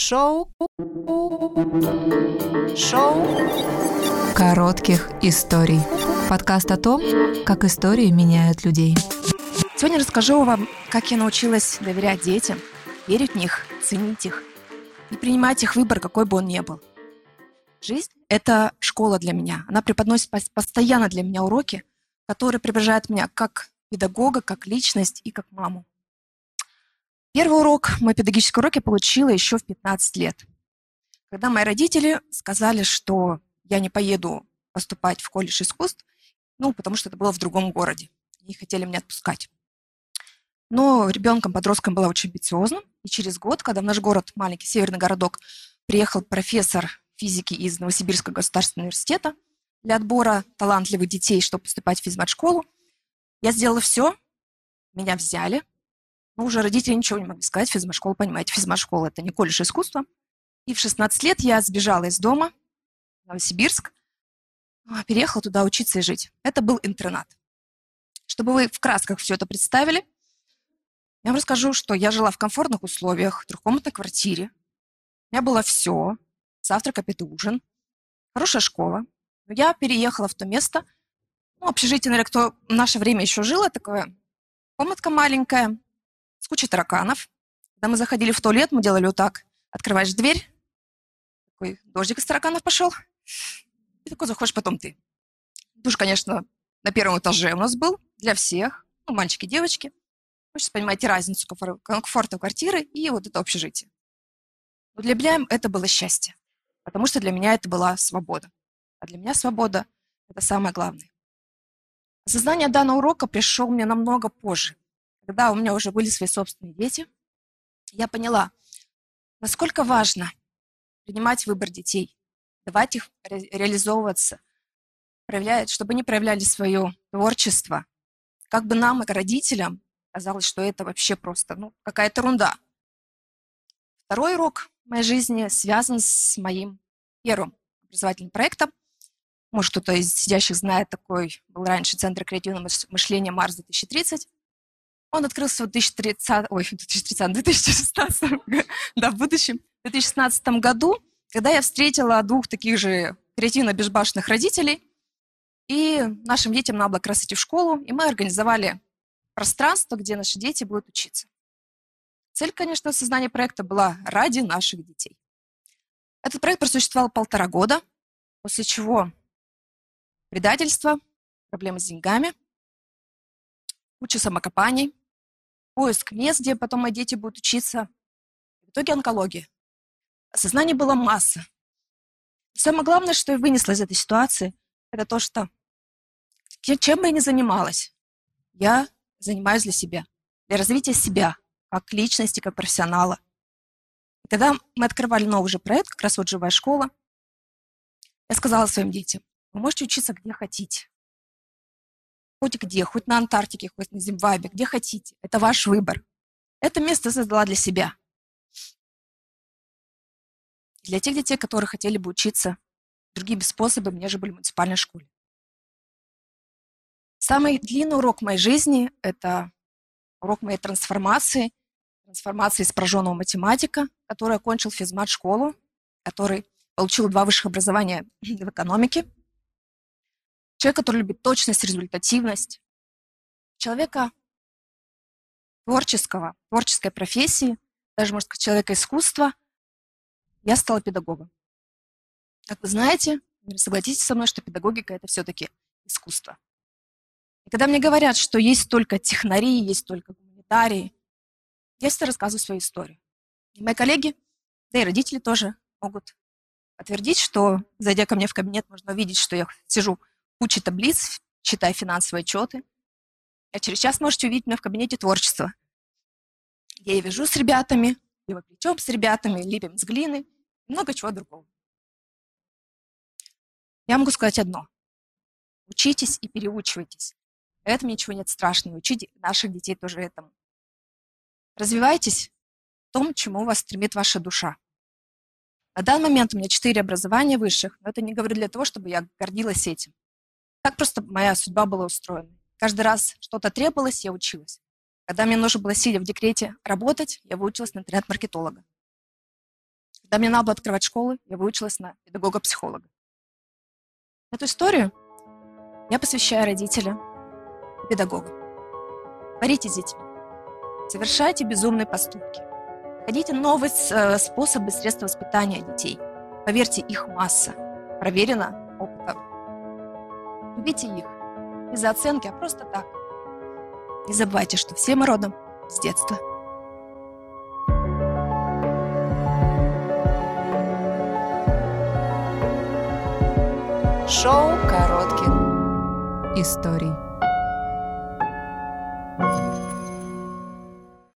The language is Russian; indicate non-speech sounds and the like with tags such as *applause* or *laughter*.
Шоу. Шоу. Коротких историй. Подкаст о том, как истории меняют людей. Сегодня расскажу вам, как я научилась доверять детям, верить в них, ценить их и принимать их выбор, какой бы он ни был. Жизнь — это школа для меня. Она преподносит постоянно для меня уроки, которые приближают меня как педагога, как личность и как маму. Первый урок, мой педагогический урок я получила еще в 15 лет. Когда мои родители сказали, что я не поеду поступать в колледж искусств, ну, потому что это было в другом городе. Не хотели меня отпускать. Но ребенком, подростком была очень амбициозным. И через год, когда в наш город, маленький северный городок, приехал профессор физики из Новосибирского государственного университета для отбора талантливых детей, чтобы поступать в физмат-школу, я сделала все, меня взяли, но уже родители ничего не могли сказать, физмат-школа, понимаете, физмат-школа – это не колледж искусства. И в 16 лет я сбежала из дома, в Новосибирск, а, переехала туда учиться и жить. Это был интернат. Чтобы вы в красках все это представили, я вам расскажу, что я жила в комфортных условиях, в трехкомнатной квартире. У меня было все. Завтрак, обед и ужин. Хорошая школа. Но я переехала в то место, ну, общежитие, наверное, кто в наше время еще жило, такое комнатка маленькая, с тараканов. Когда мы заходили в туалет, мы делали вот так. Открываешь дверь, такой дождик из тараканов пошел, и такой заходишь потом ты. Душ, конечно, на первом этаже у нас был для всех, ну, мальчики, девочки. Вы сейчас понимаете разницу комфорта квартиры и вот это общежитие. Но для меня это было счастье, потому что для меня это была свобода. А для меня свобода – это самое главное. Осознание данного урока пришло мне намного позже. Когда у меня уже были свои собственные дети, я поняла, насколько важно принимать выбор детей, давать их ре- реализовываться, проявлять, чтобы они проявляли свое творчество. Как бы нам, родителям, казалось, что это вообще просто ну, какая-то ерунда. Второй урок моей жизни связан с моим первым образовательным проектом. Может, кто-то из сидящих знает, такой был раньше Центр креативного мышления Марс 2030. Он открылся в 2030, ой, *laughs* 2030, 2016, *laughs* да, в будущем, в 2016 году, когда я встретила двух таких же креативно-безбашенных родителей, и нашим детям надо было как раз идти в школу, и мы организовали пространство, где наши дети будут учиться. Цель, конечно, создания проекта была ради наших детей. Этот проект просуществовал полтора года, после чего предательство, проблемы с деньгами, куча самокопаний, поиск мест, где потом мои дети будут учиться. В итоге онкология. Осознаний было масса. самое главное, что я вынесла из этой ситуации, это то, что чем бы я ни занималась, я занимаюсь для себя, для развития себя, как личности, как профессионала. И когда мы открывали новый же проект, как раз вот «Живая школа», я сказала своим детям, вы можете учиться где хотите. Хоть где, хоть на Антарктике, хоть на Зимбабве, где хотите. Это ваш выбор. Это место создала для себя. Для тех детей, которые хотели бы учиться другими способами, нежели в муниципальной школе. Самый длинный урок моей жизни – это урок моей трансформации, трансформации из прожженного математика, который окончил физмат-школу, который получил два высших образования в экономике, человек, который любит точность, результативность, человека творческого, творческой профессии, даже, можно сказать, человека искусства, я стала педагогом. Как вы знаете, согласитесь со мной, что педагогика – это все-таки искусство. И когда мне говорят, что есть только технари, есть только гуманитарии, я всегда рассказываю свою историю. И мои коллеги, да и родители тоже могут подтвердить, что, зайдя ко мне в кабинет, можно увидеть, что я сижу кучей таблиц, читая финансовые отчеты. А через час можете увидеть меня в кабинете творчества. Я и вяжу с ребятами, либо плечом с ребятами, либо с глины, много чего другого. Я могу сказать одно. Учитесь и переучивайтесь. В этом ничего нет страшного. Учите наших детей тоже этому. Развивайтесь в том, чему вас стремит ваша душа. На данный момент у меня четыре образования высших, но это не говорю для того, чтобы я гордилась этим. Так просто моя судьба была устроена. Каждый раз что-то требовалось, я училась. Когда мне нужно было, сидя в декрете, работать, я выучилась на интернет-маркетолога. Когда мне надо было открывать школы, я выучилась на педагога-психолога. Эту историю я посвящаю родителям и педагогам. Боритесь с детьми. Совершайте безумные поступки. Ходите новые э, способы, средства воспитания детей. Поверьте, их масса. Проверено. Любите их. Не за оценки, а просто так. Не забывайте, что все мы родом с детства. Шоу коротких историй.